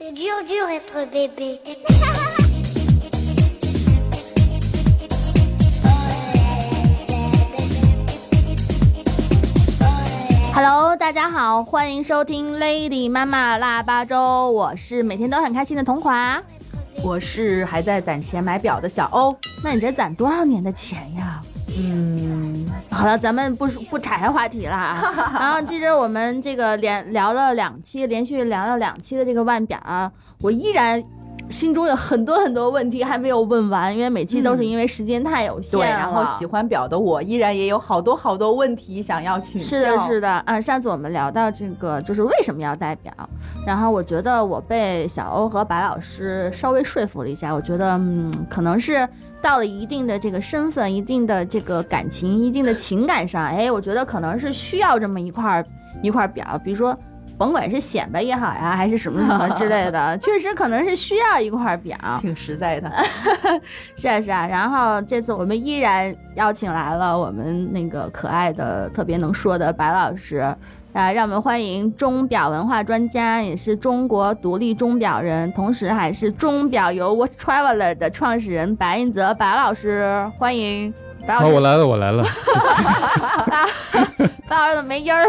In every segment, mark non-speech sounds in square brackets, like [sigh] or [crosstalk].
C'est dur, dur être bébé. [laughs] Hello，大家好，欢迎收听 Lady 妈妈腊八粥，我是每天都很开心的童华。我是还在攒钱买表的小欧。那你这攒多少年的钱呀？嗯，好了，咱们不不岔开话题了啊。[laughs] 然后其实我们这个连聊了两期，连续聊了两期的这个腕表啊，我依然心中有很多很多问题还没有问完，因为每期都是因为时间太有限对，然后喜欢表的我依然也有好多好多问题想要请教。是的，是的，啊，上次我们聊到这个，就是为什么要戴表，然后我觉得我被小欧和白老师稍微说服了一下，我觉得，嗯，可能是到了一定的这个身份、一定的这个感情、一定的情感上，哎，我觉得可能是需要这么一块儿一块儿表，比如说。甭管是显摆也好呀，还是什么什么之类的，[laughs] 确实可能是需要一块表。挺实在的。[laughs] 是啊是啊，然后这次我们依然邀请来了我们那个可爱的、特别能说的白老师，啊，让我们欢迎钟表文化专家，也是中国独立钟表人，同时还是钟表游 Watch Traveler 的创始人白应泽白老师，欢迎白老啊，师。我来了，我来了。白老师怎么没音儿？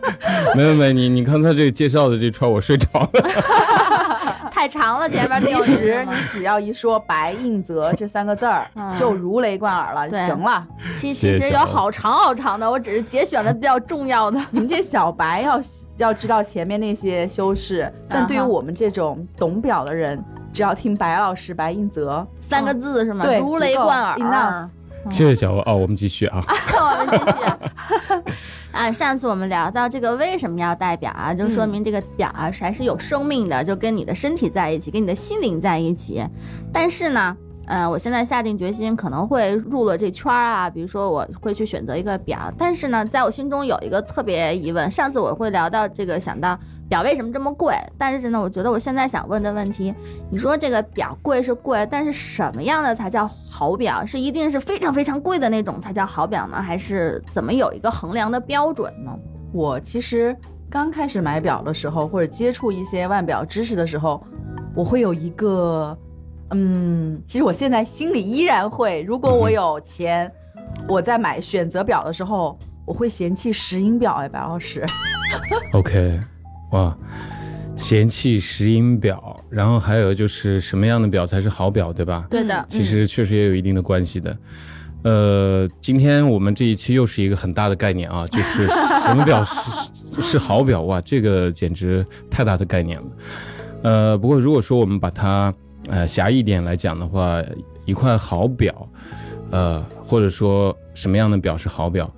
[laughs] 没有没有，你你刚才这个介绍的这串我睡着了。[laughs] 太长了，前面其听实你只要一说白应泽这三个字儿嗯，就如雷贯耳了，行了。其其实有好长好长的，我只是节选的比较重要的。[laughs] 你们这小白要要知道前面那些修饰，但对于我们这种懂表的人，只要听白老师白应泽三个字是吗？对如雷贯耳。谢谢小欧哦，我们继续啊。[laughs] 我们继续。[laughs] 啊，上次我们聊到这个为什么要戴表啊，就说明这个表啊还是有生命的，就跟你的身体在一起，跟你的心灵在一起。但是呢，呃，我现在下定决心可能会入了这圈儿啊，比如说我会去选择一个表，但是呢，在我心中有一个特别疑问。上次我会聊到这个，想到表为什么这么贵，但是呢，我觉得我现在想问的问题，你说这个表贵是贵，但是什么样的才叫好表？是一定是非常非常贵的那种才叫好表呢，还是怎么有一个衡量的标准呢？我其实刚开始买表的时候，或者接触一些腕表知识的时候，我会有一个，嗯，其实我现在心里依然会，如果我有钱，我在买选择表的时候，我会嫌弃石英表。哎，白老师，OK，哇，嫌弃石英表，然后还有就是什么样的表才是好表，对吧？对的，其实确实也有一定的关系的。呃，今天我们这一期又是一个很大的概念啊，[laughs] 就是什么表 [laughs] 是是好表哇，这个简直太大的概念了。呃，不过如果说我们把它呃狭义点来讲的话，一块好表，呃，或者说什么样的表是好表，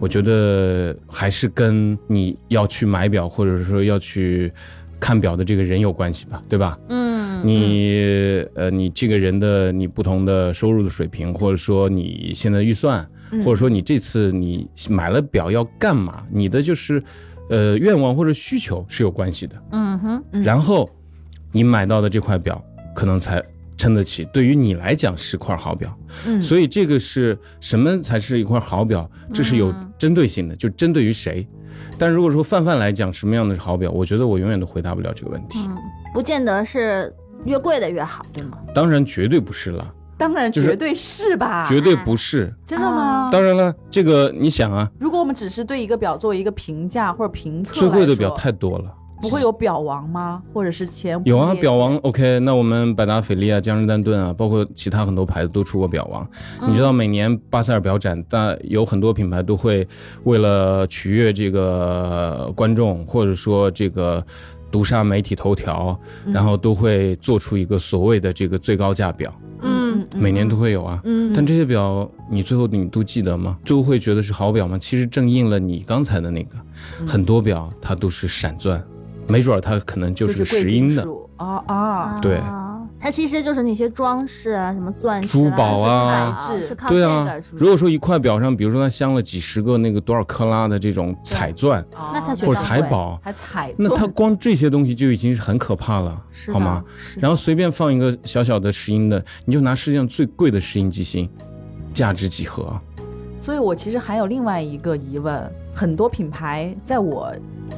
我觉得还是跟你要去买表或者说要去看表的这个人有关系吧，对吧？嗯，你呃，你这个人的你不同的收入的水平，或者说你现在预算，或者说你这次你买了表要干嘛，你的就是呃愿望或者需求是有关系的。嗯哼，嗯然后你买到的这块表，可能才撑得起，对于你来讲是块好表。嗯，所以这个是什么才是一块好表？这是有嗯针对性的，就针对于谁。但如果说泛泛来讲，什么样的是好表，我觉得我永远都回答不了这个问题。嗯，不见得是越贵的越好，对吗？当然绝对不是了。当然绝对是吧？绝对不是。真的吗？当然了，这个你想啊，如果我们只是对一个表做一个评价或者评测，最贵的表太多了。不会有表王吗？或者是前有啊，表王 OK，那我们百达翡丽啊、江诗丹顿啊，包括其他很多牌子都出过表王。你知道每年巴塞尔表展，但有很多品牌都会为了取悦这个观众，或者说这个毒杀媒体头条，然后都会做出一个所谓的这个最高价表，嗯每年都会有啊。嗯，但这些表你最后你都记得吗？最后会觉得是好表吗？其实正应了你刚才的那个，很多表它都是闪钻，没准儿它可能就就是个石英的。属啊啊，对啊，它其实就是那些装饰啊，什么钻石、珠宝啊是材质是靠对啊这个，是，不是如果说一块表上，比如说它镶了几十个那个多少克拉的这种彩钻那它就或者彩宝，还彩那它光这些东西就已经是很可怕了，好吗？？然后随便放一个小小的石英的，你就拿世界上最贵的石英机芯，价值几何啊？所以我其实还有另外一个疑问，很多品牌在我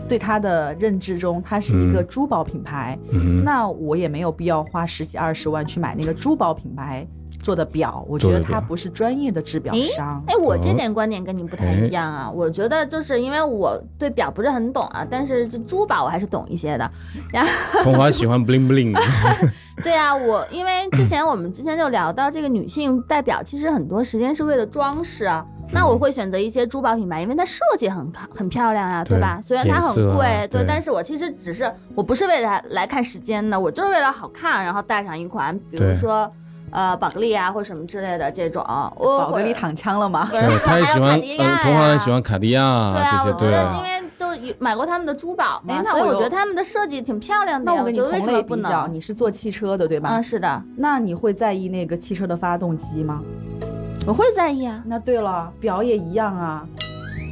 对它的认知中，它是一个嗯珠宝品牌，嗯，那我也没有必要花十几二十万去买那个珠宝品牌做的表，我觉得它不是专业的制表商。哎，我这哦点观点跟你不太一样啊。我觉得就是因为我对表不是很懂啊，但是这珠宝我还是懂一些的。然后，童华喜欢 bling bling，[laughs] 对啊，我因为之前我们之前就聊到这个女性戴表，其实很多时间是为了装饰啊。那我会选择一些珠宝品牌，因为它设计很很漂亮啊，对对吧？虽然它很贵，对，对但是我其实只是我不是为了来看时间的，我就是为了好看，然后带上一款，比如说呃宝格丽啊或者什么之类的这种。我宝格丽躺枪了吗？对，他也喜欢，还有卡地亚嗯，童华呀很喜欢卡地亚对啊，这些，我觉对得因为就是有买过他们的珠宝嘛，所以我觉得他们的设计挺漂亮的呀。那我跟你觉得为同类什么不比较，能？你是做汽车的对吧？嗯，是的，那你会在意那个汽车的发动机吗？我会在意啊。那对了，表也一样啊。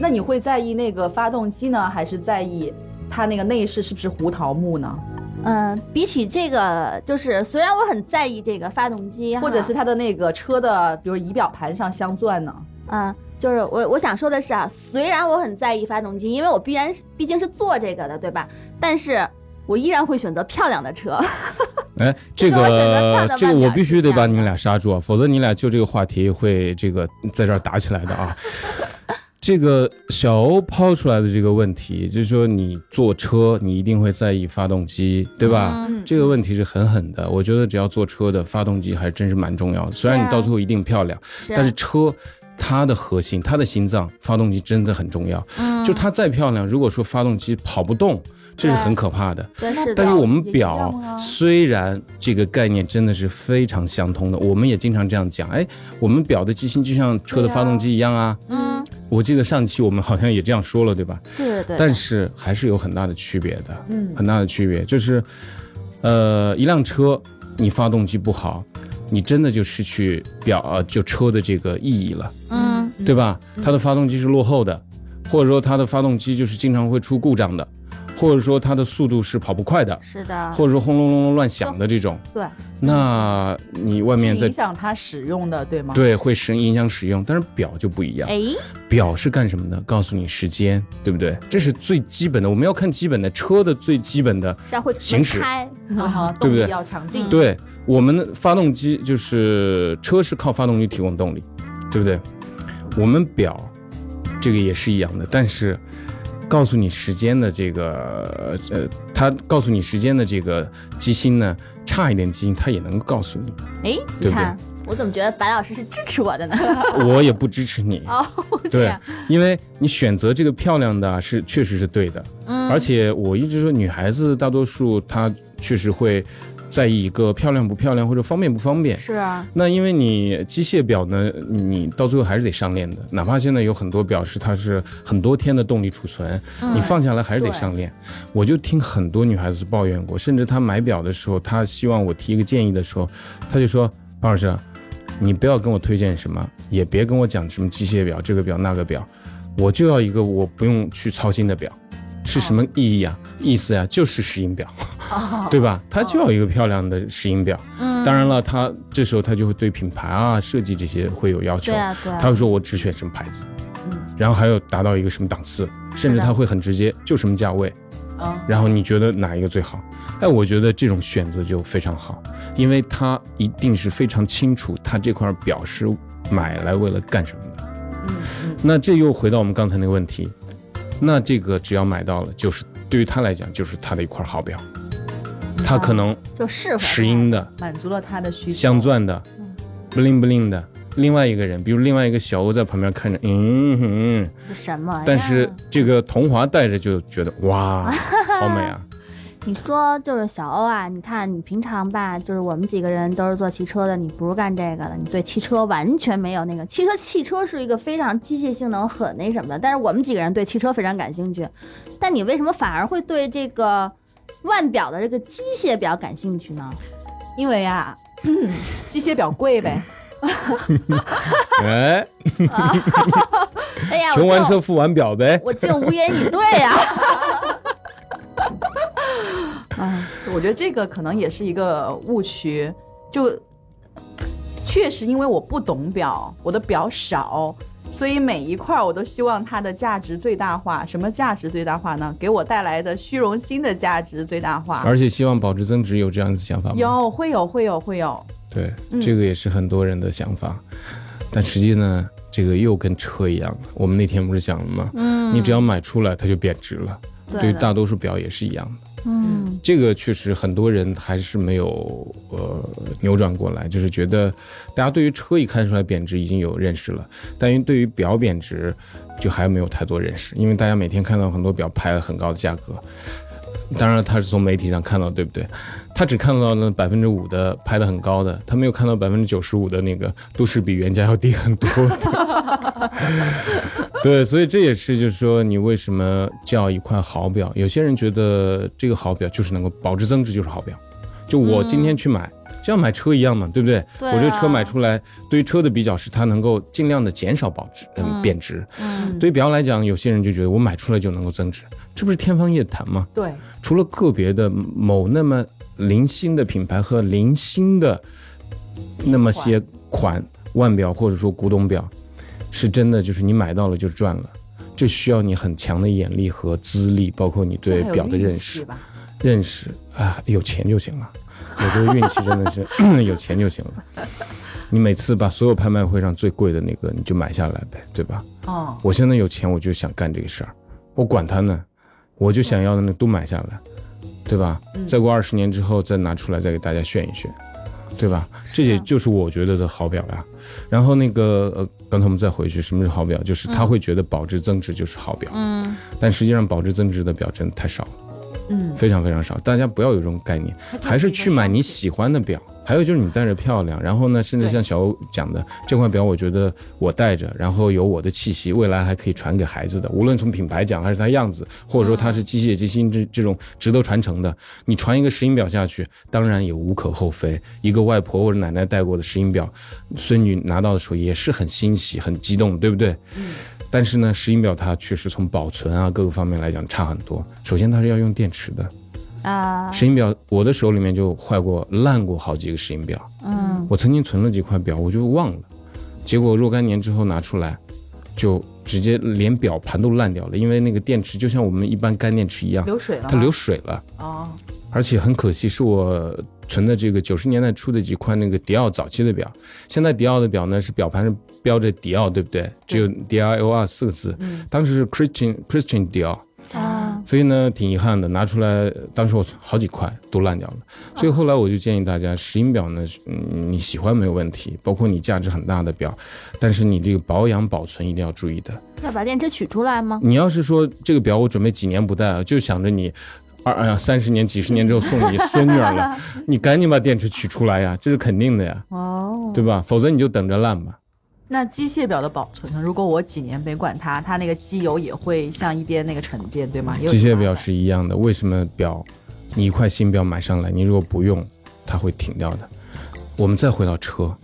那你会在意那个发动机呢，还是在意它那个内饰是不是胡桃木呢？嗯，比起这个，就是虽然我很在意这个发动机，或者是它的那个车的，比如仪表盘上镶钻呢？嗯，就是我我想说的是啊，虽然我很在意发动机，因为我必然是毕竟是做这个的，对吧？但是我依然会选择漂亮的车。[laughs] 哎，这个这个我必须得把你们俩刹住啊，否则你俩就这个话题会这个在这儿打起来的啊。[laughs] 这个小欧抛出来的这个问题，就是说你坐车，你一定会在意发动机，对吧？嗯这个问题是狠狠的。我觉得只要坐车的发动机还真是蛮重要的，虽然你到最后一定漂亮，是但是车它的核心、它的心脏，发动机真的很重要。嗯，就它再漂亮，如果说发动机跑不动，这是很可怕的。但是我们表啊虽然这个概念真的是非常相通的，我们也经常这样讲，哎，我们表的机芯就像车的发动机一样啊。嗯，我记得上期我们好像也这样说了，对吧？对对对，但是还是有很大的区别的，嗯，很大的区别，就是，呃，一辆车你发动机不好，你真的就失去表呃就车的这个意义了，嗯对吧？它的发动机是落后的，或者说它的发动机就是经常会出故障的，或者说它的速度是跑不快的，是的，或者说轰隆隆隆乱响的这种，对，那你外面在影响它使用的，对吗？，对会使影响使用，但是表就不一样，哎，表是干什么的？告诉你时间，对不对？这是最基本的，我们要看基本的车的最基本的。行驶 [laughs] 对不对要强劲。对，我们的发动机就是车是靠发动机提供动力，对不对？我们表这个也是一样的，但是告诉你时间的这个呃，它告诉你时间的这个机芯呢，差一点机芯它也能告诉你。哎，对不对？你看，我怎么觉得白老师是支持我的呢？[laughs] 我也不支持你，[laughs] 哦，对，，因为你选择这个漂亮的啊是确实是对的，嗯，而且我一直说女孩子大多数她确实会在意一个漂亮不漂亮或者方便不方便。是啊，那因为你机械表呢，你你到最后还是得上链的，哪怕现在有很多表是它是很多天的动力储存，嗯你放下来还是得上链。我就听很多女孩子抱怨过，甚至她买表的时候，她希望我提一个建议的时候，她就说：“潘老师，你不要跟我推荐什么，也别跟我讲什么机械表这个表那个表，我就要一个我不用去操心的表。”是什么意义啊？意思呀、就是石英表，哦 [laughs] 对吧？它就要一个漂亮的石英表。嗯，当然了，他这时候他就会对品牌啊、设计这些会有要求对。啊，对啊，他会说我只选什么牌子，嗯然后还有达到一个什么档次，甚至他会很直接，就什么价位，嗯，然后你觉得哪一个最好？哎，我觉得这种选择就非常好，因为他一定是非常清楚他这块表是买来为了干什么的。嗯嗯，那这又回到我们刚才那个问题，那这个只要买到了，就是对于他来讲就是他的一块好表，他可能就适合石英的。满足了他的需求。镶钻的嗯，bling bling 的。另外一个人，比如另外一个小欧在旁边看着，嗯什么？但是这个童华戴着就觉得哇，好美啊！[laughs] 你说就是小欧啊，你看你平常吧，就是我们几个人都是做汽车的，你不是干这个的，你对汽车完全没有那个汽车，汽车是一个非常机械性能很那什么的，但是我们几个人对汽车非常感兴趣，但你为什么反而会对这个腕表的这个机械表感兴趣呢？因为啊，[laughs] 机械表贵呗。[laughs] 哎，[laughs] 哎呀，穷完车付完表呗。我竟无言以对呀、啊！[laughs] 我觉得这个可能也是一个误区，就确实因为我不懂表，我的表少，所所以每一块我都希望它的价值最大化。什么价值最大化呢？给我带来的虚荣心的价值最大化。而且希望保值增值，有这样的想法吗？有会有会有会有，对，嗯这个也是很多人的想法，但实际呢，这个又跟车一样，我们那天不是讲了吗？嗯，你只要买出来，它就贬值了。对于大多数表也是一样的。嗯。这个确实很多人还是没有呃扭转过来，就是觉得大家对于车一看出来贬值已经有认识了，但于对于表贬值就还没有太多认识，因为大家每天看到很多表拍了很高的价格，当然他是从媒体上看到，对不对？他只看到了百分之五的拍的很高的，他没有看到百分之九十五的那个都是比原价要低很多的。[laughs] 对，所以这也是就是说，你为什么叫一块好表？有些人觉得这个好表就是能够保值增值，就是好表。就我今天去买，就像买车一样嘛，对不对？对啊我这个车买出来，对于车的比较是它能够尽量的减少保值，嗯，嗯贬值。嗯对于表来讲，有些人就觉得我买出来就能够增值，这不是天方夜谭吗？对，除了个别的某那么零星的品牌和零星的那么些款腕表或者说古董表，是真的就是你买到了就赚了。这需要你很强的眼力和资历，包括你对表的认识。认识啊，有钱就行了。[laughs] 我觉得运气真的是 [coughs] 有钱就行了。你每次把所有拍卖会上最贵的那个你就买下来呗，对吧？哦，我现在有钱，我就想干这个事儿，我管他呢，我就想要的那都买下来，对吧？嗯再过二十年之后再拿出来再给大家炫一炫，对吧？这也就是我觉得的好表呀。然后那个呃，刚才我们再回去，什么是好表？就是他会觉得保值增值就是好表，嗯，但实际上保值增值的表真的太少了。嗯，非常非常少，大家不要有这种概念，还是去买你喜欢的表。还有就是你戴着漂亮，然后呢，甚至像小欧讲的，这块表我觉得我戴着，然后有我的气息，未来还可以传给孩子的。无论从品牌讲，还是它样子，或者说它是机械机芯这这种值得传承的，你传一个石英表下去，当然也无可厚非。一个外婆或者奶奶戴过的石英表，孙女拿到的时候也是很欣喜、很激动，对不对？但是呢，石英表它确实从保存啊各个方面来讲差很多。首先它是要用电池的，啊，石英表我的手里面就坏过、烂过好几个石英表。嗯我曾经存了几块表，我就忘了，结果若干年之后拿出来，就直接连表盘都烂掉了，因为那个电池就像我们一般干电池一样，流水了，它流水了。哦，而且很可惜，是我存的这个九十年代出的几块那个迪奥早期的表。现在迪奥的表呢是表盘上标着迪奥，对不对？只有 D I O R 四个字。嗯当时是 Christian Christian Dior，啊，所以呢挺遗憾的，拿出来当时我好几块都烂掉了。所以后来我就建议大家，石英表呢，嗯，你喜欢没有问题，包括你价值很大的表，但是你这个保养保存一定要注意的。要把电池取出来吗？你要是说这个表我准备几年不戴啊，就想着你二哎呀三十年、几十年之后送你 [laughs] 孙女儿了，你赶紧把电池取出来呀，这是肯定的呀，哦，对吧？否则你就等着烂吧。那机械表的保存呢？如果我几年没管它，它那个机油也会像一边那个沉淀，对吗？机械表是一样的，为什么表你一块新表买上来，你如果不用，它会停掉的。我们再回到车，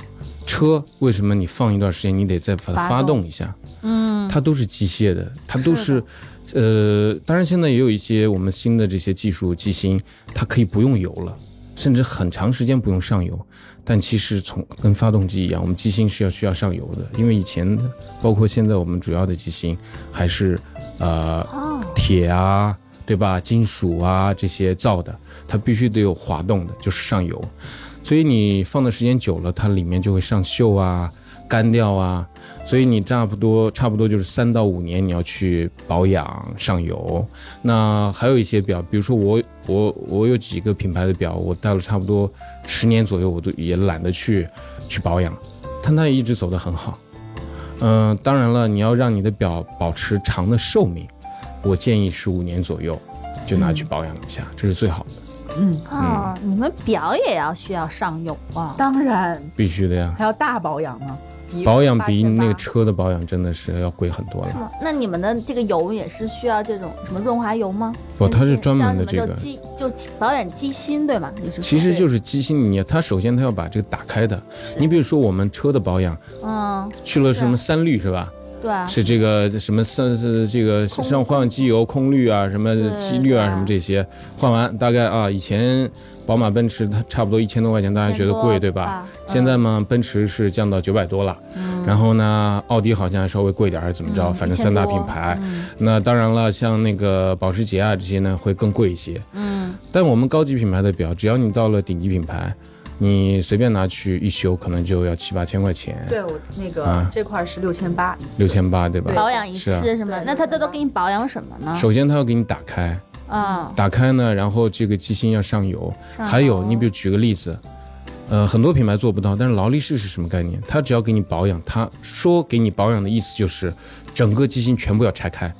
车为什么你放一段时间，你得再把它发发动动一下？嗯，它都是机械的，它都是是，呃，当然现在也有一些我们新的这些技术机芯，它可以不用油了，甚至很长时间不用上油。但其实从跟发动机一样，我们机芯是要需要上油的，因为以前包括现在我们主要的机芯还是呃哦，铁啊，对吧？金属啊这些造的，它必须得有滑动的，就是上油。所以你放的时间久了，它里面就会上锈啊、干掉啊。所以你差不多差不多就是三到五年你要去保养上油。那还有一些表，比如说我我我有几个品牌的表，我戴了差不多十年左右，我都也懒得去去保养，但它也一直走得很好。嗯、当然了，你要让你的表保持长的寿命，我建议是五年左右就拿去保养一下，这是最好的，嗯，哦，你们表也要需要上油啊？当然必须的呀。还要大保养呢。一保养比那个车的保养真的是要贵很多了。是吗？那你们的这个油也是需要这种什么润滑油吗？不，它是专门的这个机就保养机芯对吗？你是其实就是机芯，你它首先它要把这个打开的。你比如说我们车的保养，嗯去了什么三滤是吧？对啊，是这个什么算是这个空上换机油、空滤啊，什么机滤啊，什么这些换完大概啊，以前宝马、奔驰它差不多一千多块钱，大家觉得贵对吧？？现在嘛，奔驰是降到九百多了，嗯，然后呢，奥迪好像还稍微贵点还是怎么着，嗯反正三大品牌。嗯。那当然了，像那个保时捷啊这些呢会更贵一些，嗯，但我们高级品牌的表，只要你到了顶级品牌，你随便拿去一修，可能就要七八千块钱，对我那个、啊这块是六千八，六千八对吧？保养一次是吗对？那他都都给你保养什么呢？首先，他要给你打开，嗯，打开呢，然后这个机芯要上油，还有你比如举个例子，呃，很多品牌做不到，但是劳力士是什么概念？它只要给你保养，它说给你保养的意思就是整个机芯全部要拆开，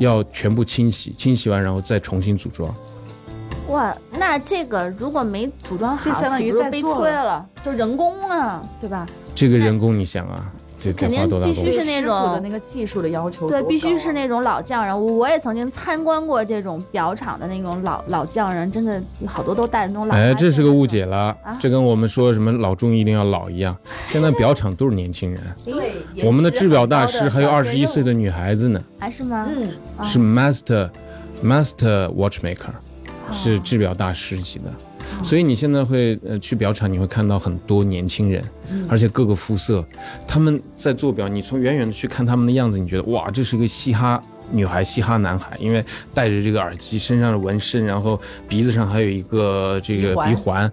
要全部清洗，清洗完然后再重新组装。哇，那这个如果没组装好，这相当于岂不是悲在做催了，就人工啊，对吧？这个人工你想啊，这得肯定？必须是那种那个技术的要求多对，必须是那种老匠人。我我也曾经参观过这种表厂的那种老老匠人，真的好多都带着那种老。哎，这是个误解了啊，这跟我们说什么老中医一定要老一样。现在表厂都是年轻人，对我们的制表大师还有二十一岁的，女孩子呢，还是吗？嗯，啊是 master master watchmaker。哦是制表大师级的。所以你现在会呃去表厂，你会看到很多年轻人，嗯而且各个肤色，他们在做表，你从远远的去看他们的样子，你觉得哇，这是个嘻哈女孩、嘻哈男孩，因为戴着这个耳机，身上的纹身，然后鼻子上还有一个这个鼻环鼻环。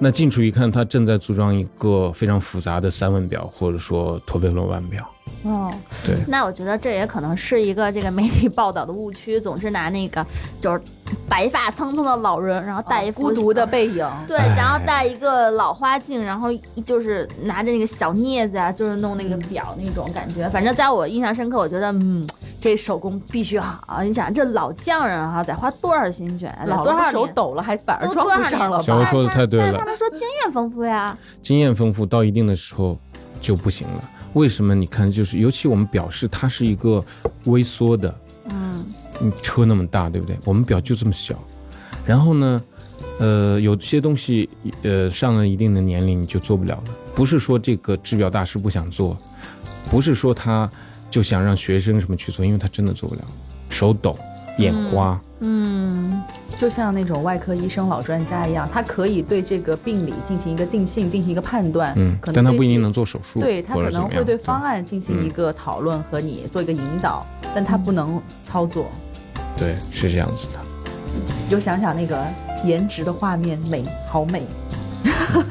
那近处一看，他正在组装一个非常复杂的三问表，或者说陀飞轮腕表。哦，对，那我觉得这也可能是一个这个媒体报道的误区，总是拿那个就是白发苍苍的老人，然后戴一副孤独的背影，对，哎然后戴一个老花镜，然后就是拿着那个小镊子啊，就是弄那个表那种感觉。反正在我印象深刻，我觉得嗯，这手工必须好。你想这老匠人哈、得花多少心血老多少手抖了，还反而都装不上了吧？小欧说的太对了他，们说经验丰富呀，经验丰富到一定的时候就不行了。为什么？你看，就是尤其我们表示它是一个微缩的，嗯，你车那么大，对不对？我们表就这么小，然后呢，呃，有些东西，呃，上了一定的年龄你就做不了了。不是说这个制表大师不想做，不是说他就想让学生什么去做，因为他真的做不了，手抖、眼花，嗯，就像那种外科医生老专家一样，他可以对这个病理进行一个定性，进行一个判断，嗯，可能但他不一定能做手术，对他可。能会对方案进行一个讨论和你做一个引导，但他不能操作。对，是这样子的。就想想那个颜值的画面，美，好美。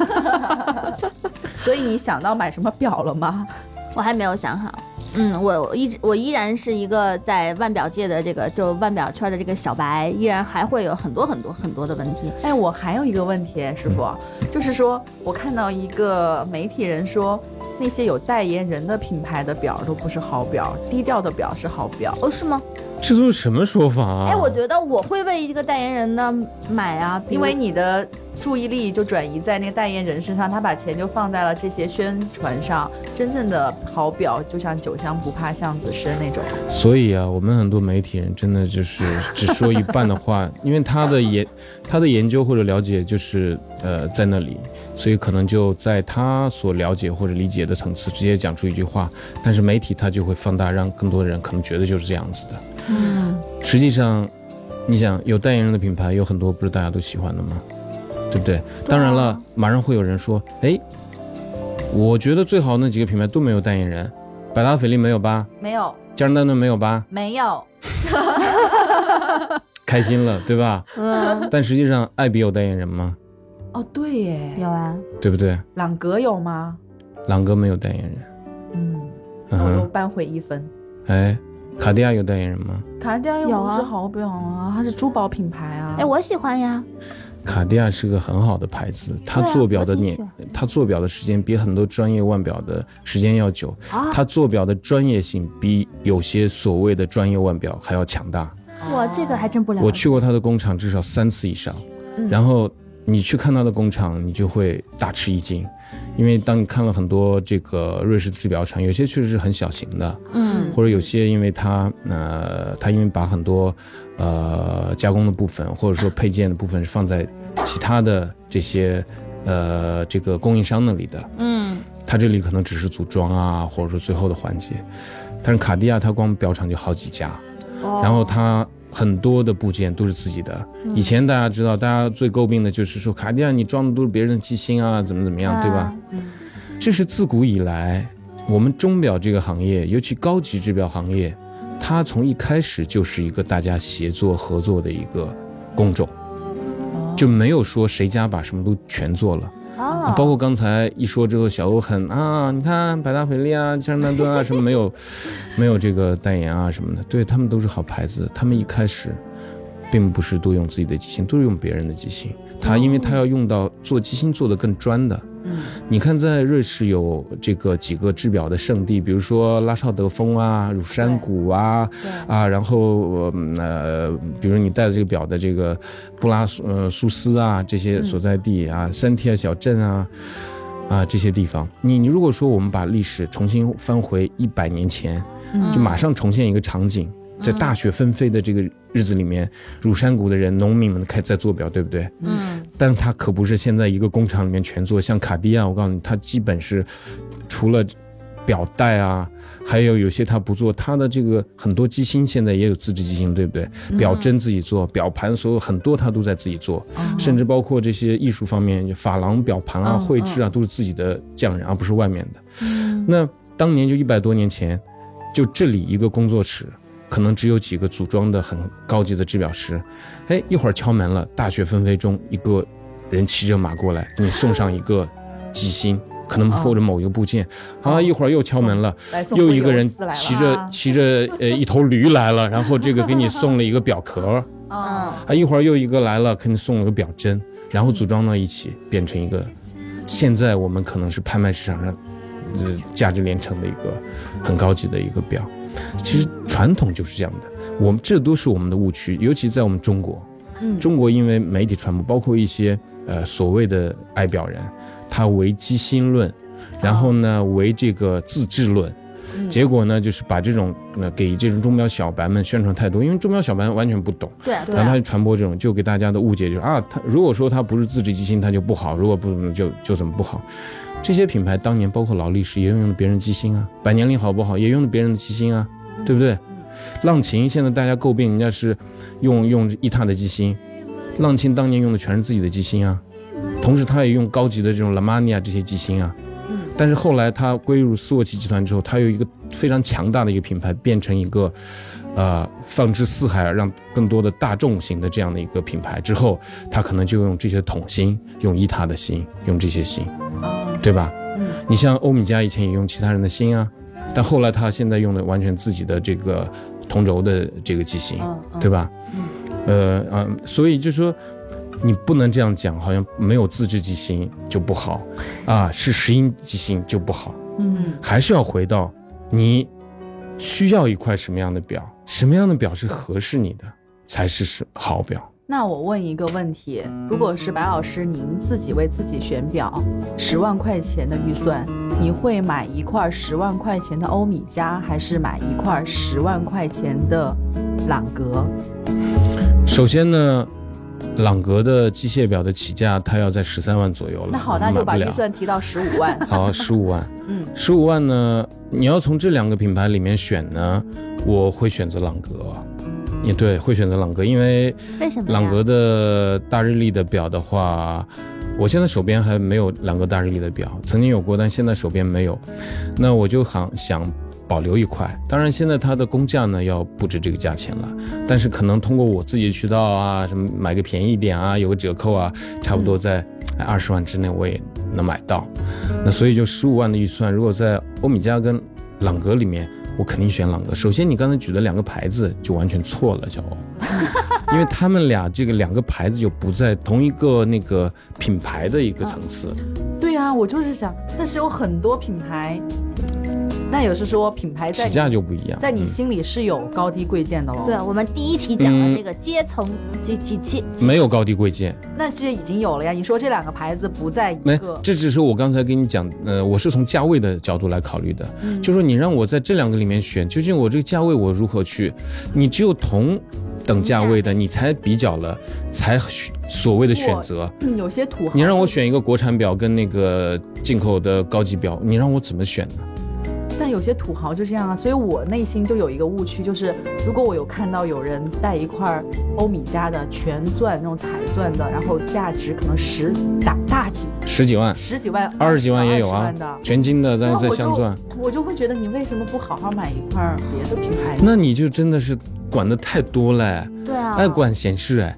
[laughs] 所以你想到买什么表了吗？我还没有想好。嗯，我我一直我依然是一个在腕表界的这个就腕表圈的这个小白，依然还会有很多很多很多的问题。哎，我还有一个问题，师傅，就是说我看到一个媒体人说，那些有代言人的品牌的表都不是好表，低调的表是好表。哦，是吗？这都是什么说法啊？哎，我觉得我会为一个代言人呢买啊，因为你的注意力就转移在那个代言人身上，他把钱就放在了这些宣传上。真正的好表，就像酒香不怕巷子深那种。所以啊，我们很多媒体人真的就是只说一半的话，因为他的研 [laughs] 他的研究或者了解就是呃在那里，所以可能就在他所了解或者理解的层次直接讲出一句话，但是媒体他就会放大，让更多人可能觉得就是这样子的。嗯，实际上，你想有代言人的品牌有很多不是大家都喜欢的吗？对不对？当然了，马上会有人说，哎，我觉得最好那几个品牌都没有代言人，百达翡丽没有吧？没有，佳士得顿没有吧？没有，[laughs] [laughs] 开心了，对吧？嗯，但实际上，艾比有代言人吗？哦，对耶，有啊，对不对？朗格有吗？朗格没有代言人。嗯，我又扳回一分。哎，卡地亚有代言人吗？卡地亚又有啊不是好表啊，它是珠宝品牌啊。哎，我喜欢呀。卡地亚是个很好的牌子，它做表的年它做表的时间比很多专业腕表的时间要久，啊，它做表的专业性比有些所谓的专业腕表还要强大。我这个还真不了解。我去过它的工厂至少三次以上，嗯然后你去看它的工厂，你就会大吃一惊，因为当你看了很多这个瑞士制表厂，有些确实是很小型的，嗯或者有些因为它呃，它因为把很多呃加工的部分或者说配件的部分是放在其他的这些呃这个供应商那里的，嗯它这里可能只是组装啊，或者说最后的环节。但是卡地亚它光表厂就好几家，哦然后它很多的部件都是自己的。以前大家知道，大家最诟病的就是说卡地亚你装的都是别人的机芯啊，怎么怎么样，对吧？这是自古以来我们钟表这个行业，尤其高级制表行业，它从一开始就是一个大家协作合作的一个工种，就没有说谁家把什么都全做了。哦，包括刚才一说之后，小欧很啊，你看百达翡丽啊、江诗丹顿啊什么没有，没有这个代言啊什么的，对他们都是好牌子。他们一开始并不是都用自己的机芯，都是用别人的机芯。他因为他要用到做机芯做的更专的。嗯。你看，在瑞士有这个几个制表的圣地，比如说拉绍德峰啊、乳山谷啊，啊，然后嗯呃，比如你戴的这个表的这个布拉苏呃苏斯啊这些所在地啊，山提尔小镇啊啊这些地方，你你如果说我们把历史重新翻回一百年前，嗯。就马上重现一个场景，在大雪纷飞的这个日子里面，乳山谷的人农民们开在做表，对不对？嗯但他可不是现在一个工厂里面全做，像卡地亚，我告诉你，他基本是除了表带啊，还有有些他不做，他的这个很多机芯现在也有自制机芯，对不对？表针自己做，表盘所有很多他都在自己做，甚至包括这些艺术方面，珐琅表盘啊、嗯绘制啊，都是自己的匠人，而不是外面的。嗯那当年就一百多年前，就这里一个工作室，可能只有几个组装的很高级的制表师，哎，一会儿敲门了，大雪纷飞中，一个人骑着马过来，给你送上一个机芯，可能或者某一个部件，啊，一会儿又敲门了，又一个人骑着骑着呃一头驴来了，[laughs] 然后这个给你送了一个表壳，嗯啊，一会儿又一个来了，给你送了个表针，然后组装到一起，变成一个现在我们可能是拍卖市场上呃价值连城的一个很高级的一个表。其实传统就是这样的，我们这都是我们的误区，尤其在我们中国。嗯。中国因为媒体传播，包括一些呃所谓的爱表人，他为机芯论，然后呢为这个自治论，嗯。结果呢就是把这种呃给这种钟表小白们宣传太多，因为钟表小白完全不懂，然后他就传播这种，就给大家的误解就是啊，他如果说他不是自制机心，他就不好；如果不怎么就就怎么不好。这些品牌当年包括劳力士也用了别人机芯啊，百年灵好不好也用了别人的机芯啊，对不对？浪琴现在大家诟病人家是用用伊塔的机芯，浪琴当年用的全是自己的机芯啊，同时他也用高级的这种拉玛尼亚这些机芯啊。但是后来他归入斯沃琪集团之后，他有一个非常强大的一个品牌，变成一个，呃，放之四海，让更多的大众型的这样的一个品牌之后，他可能就用这些桶芯，用伊塔的芯，用这些芯，对吧？嗯你像欧米茄以前也用其他人的心啊，但后来他现在用的完全自己的这个同轴的这个机芯，嗯嗯对吧？呃嗯、所以就说你不能这样讲，好像没有自制机芯就不好 [laughs] 啊，是石英机芯就不好，嗯还是要回到你需要一块什么样的表，什么样的表是合适你的，才是是好表。那我问一个问题，如果是白老师您自己为自己选表，十万块钱的预算，你会买一块十万块钱的欧米茄，还是买一块十万块钱的朗格？首先呢，朗格的机械表的起价它要在十三万左右了，那好，那就把预算提到十五万。好，十五万。嗯十五万呢，你要从这两个品牌里面选呢，我会选择朗格。也对，会选择朗格，因为为什么？朗格的大日历的表的话，我现在手边还没有朗格大日历的表，曾经有过，但现在手边没有。那我就想想保留一块，当然现在它的工价呢要不止这个价钱了，但是可能通过我自己的渠道啊，什么买个便宜一点啊，有个折扣啊，差不多在二十万之内我也能买到。那所以就十五万的预算，如果在欧米茄跟朗格里面，我肯定选朗格。首先，你刚才举的两个牌子就完全错了，小欧，[laughs] 因为他们俩这个两个牌子就不在同一个那个品牌的一个层次。对啊，我就是想，但是有很多品牌，那也是说品牌在起价就不一样。在你嗯心里是有高低贵贱的喽。对，啊我们第一期讲的嗯这个阶层几几期没有高低贵贱，那这已经有了呀。你说这两个牌子不在一没个，，这只是我刚才跟你讲，呃，我是从价位的角度来考虑的，嗯就说你让我在这两个里面选，究竟我这个价位我如何去？你只有同等价位的，你才比较了，才选所谓的选择。嗯有些土豪，你让我选一个国产表跟那个进口的高级表，你让我怎么选呢？但有些土豪就这样啊，所以我内心就有一个误区，就是如果我有看到有人戴一块欧米茄的全钻那种彩钻的，然后价值可能十大大几十几万、十几万、二十几万也有啊，全金的，但是再镶钻，我就会觉得你为什么不好好买一块别的品牌？那你就真的是管的太多了哎，对啊，爱管闲事哎，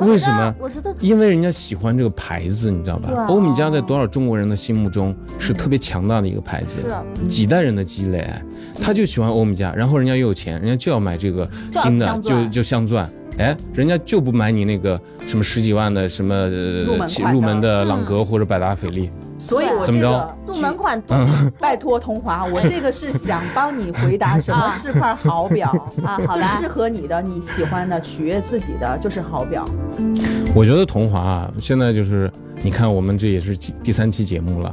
为什么？我觉得因为人家喜欢这个牌子，你知道吧？啊？欧米茄在多少中国人的心目中是特别强大的一个牌子，是。几代人的积累，哎。他就喜欢欧米茄，然后人家又有钱，人家就要买这个金的，就就镶钻。哎，人家就不买你那个什么十几万的什么入门的入门的嗯。朗格或者百达翡丽，所以我怎么着这个入门款嗯。[laughs] 拜托童华，我这个是想帮你回答什么是块好表啊，好吧适，合你的、你喜欢的、取悦自己的就是好表。我觉得同华啊，现在就是你看我们这也是第第三期节目了，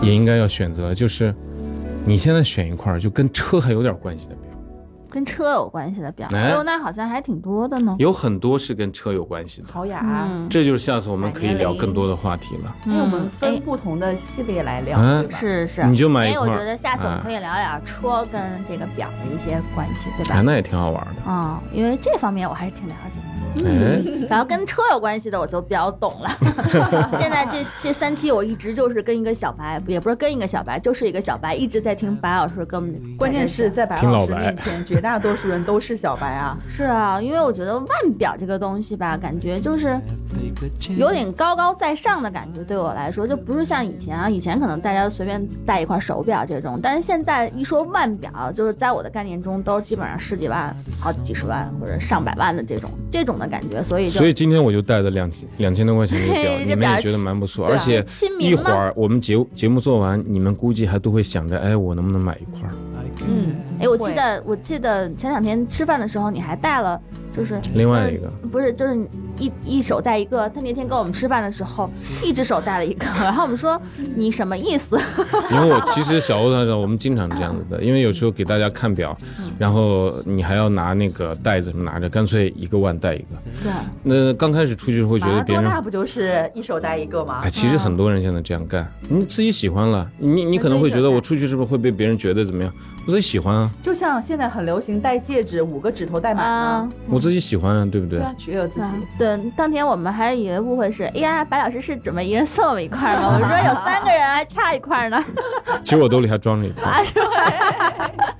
也应该要选择，就是你现在选一块儿就跟车还有点关系的表，跟车有关系的表，哎那好像还挺多的呢。有很多是跟车有关系的。好雅，嗯，这就是下次我们可以聊更多的话题了。因为我们嗯分哎不同的系列来聊，嗯对吧？是是，你就买一块，我觉得下次我们啊可以聊一聊车跟这个表的一些关系，对哎，吧？那也挺好玩的。啊、因为这方面我还是挺了解的。哎，然后跟车有关系的我就比较懂了。[laughs] 现在这这三期我一直就是跟一个小白，也不是跟一个小白，就是一个小白，一直在听白老师跟我们。关键是在白老师面前，绝大多数人都是小白啊。[laughs] 是啊，因为我觉得腕表这个东西吧，感觉就是有点高高在上的感觉，对我来说就不是像以前啊，以前可能大家随便戴一块手表这种，但是现在一说腕表，就是在我的概念中都是基本上十几万、好几十万或者上百万的这种这种的感觉，所以所以今天我就带了两千两千多块钱的 [laughs] 表，你们也觉得蛮不错，而且一会儿我们节节目做完，你们估计还都会想着，哎，我能不能买一块儿？嗯，哎，我记得我记得前两天吃饭的时候你还带了，就是另外一个，不是，就是一一手带一个。他那天跟我们吃饭的时候，一只手带了一个，[laughs] 然后我们说你什么意思？[laughs] 因为我其实小欧团长，我们经常这样子的，因为有时候给大家看表，嗯然后你还要拿那个袋子什么拿着，干脆一个腕带一个。对，那刚开始出去会觉得别人拉多纳不就是一手带一个吗哎，？其实很多人现在这样干，你自己喜欢了，你你可能会觉得我出去是不是会被别人觉得怎么样？我自己喜欢啊，就像现在很流行戴戒指，五个指头戴满啊呢。，我自己喜欢啊，对不对对？啊，取悦自己。对，当天我们还以为误会是，哎呀，白老师是准备一人送我们一块儿吗？[laughs] 我说有三个人还差一块儿呢，[laughs] 其实我兜里还装着一块。啊，是吧？[laughs]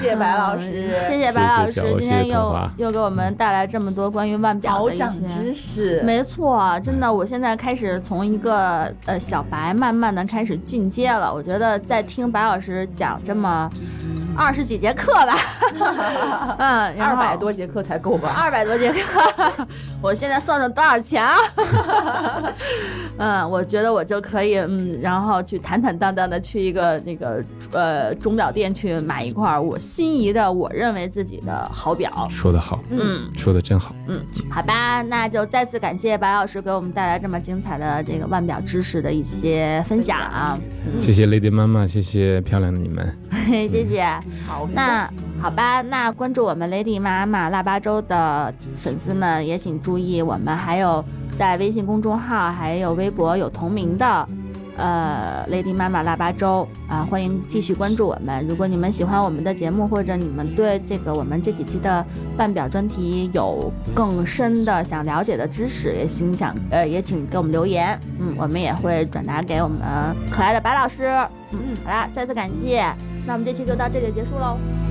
谢谢白老师，嗯谢谢白老师今天谢谢又又给我们带来这么多关于腕表的一些。知识。没错，真的，我现在开始从一个呃小白，慢慢的开始进阶了。我觉得在听白老师讲这么二十几节课吧，[laughs] 嗯，二百多节课才够吧？二百多节课，[laughs] 我现在算算多少钱啊？[laughs] 嗯，我觉得我就可以，嗯，然后去坦坦荡荡的去一个那个呃钟表店去买一块我心仪的，我认为自己的好表。说得好，嗯说的真好。嗯，好吧，那就再次感谢白老师给我们带来这么精彩的这个腕表知识的一些分享啊，谢谢 Lady 妈妈，谢谢漂亮的你们。嘿 [laughs] 谢谢。好，那好吧，那关注我们 Lady 妈妈腊八粥的粉丝们也请注意，我们还有在微信公众号还有微博有同名的。呃，Lady 妈妈腊八粥啊，欢迎继续关注我们。如果你们喜欢我们的节目，或者你们对这个我们这几期的腕表专题有更深的想了解的知识，也请想呃也请给我们留言，嗯，我们也会转达给我们可爱的白老师。嗯，好啦，再次感谢，那我们这期就到这里结束喽。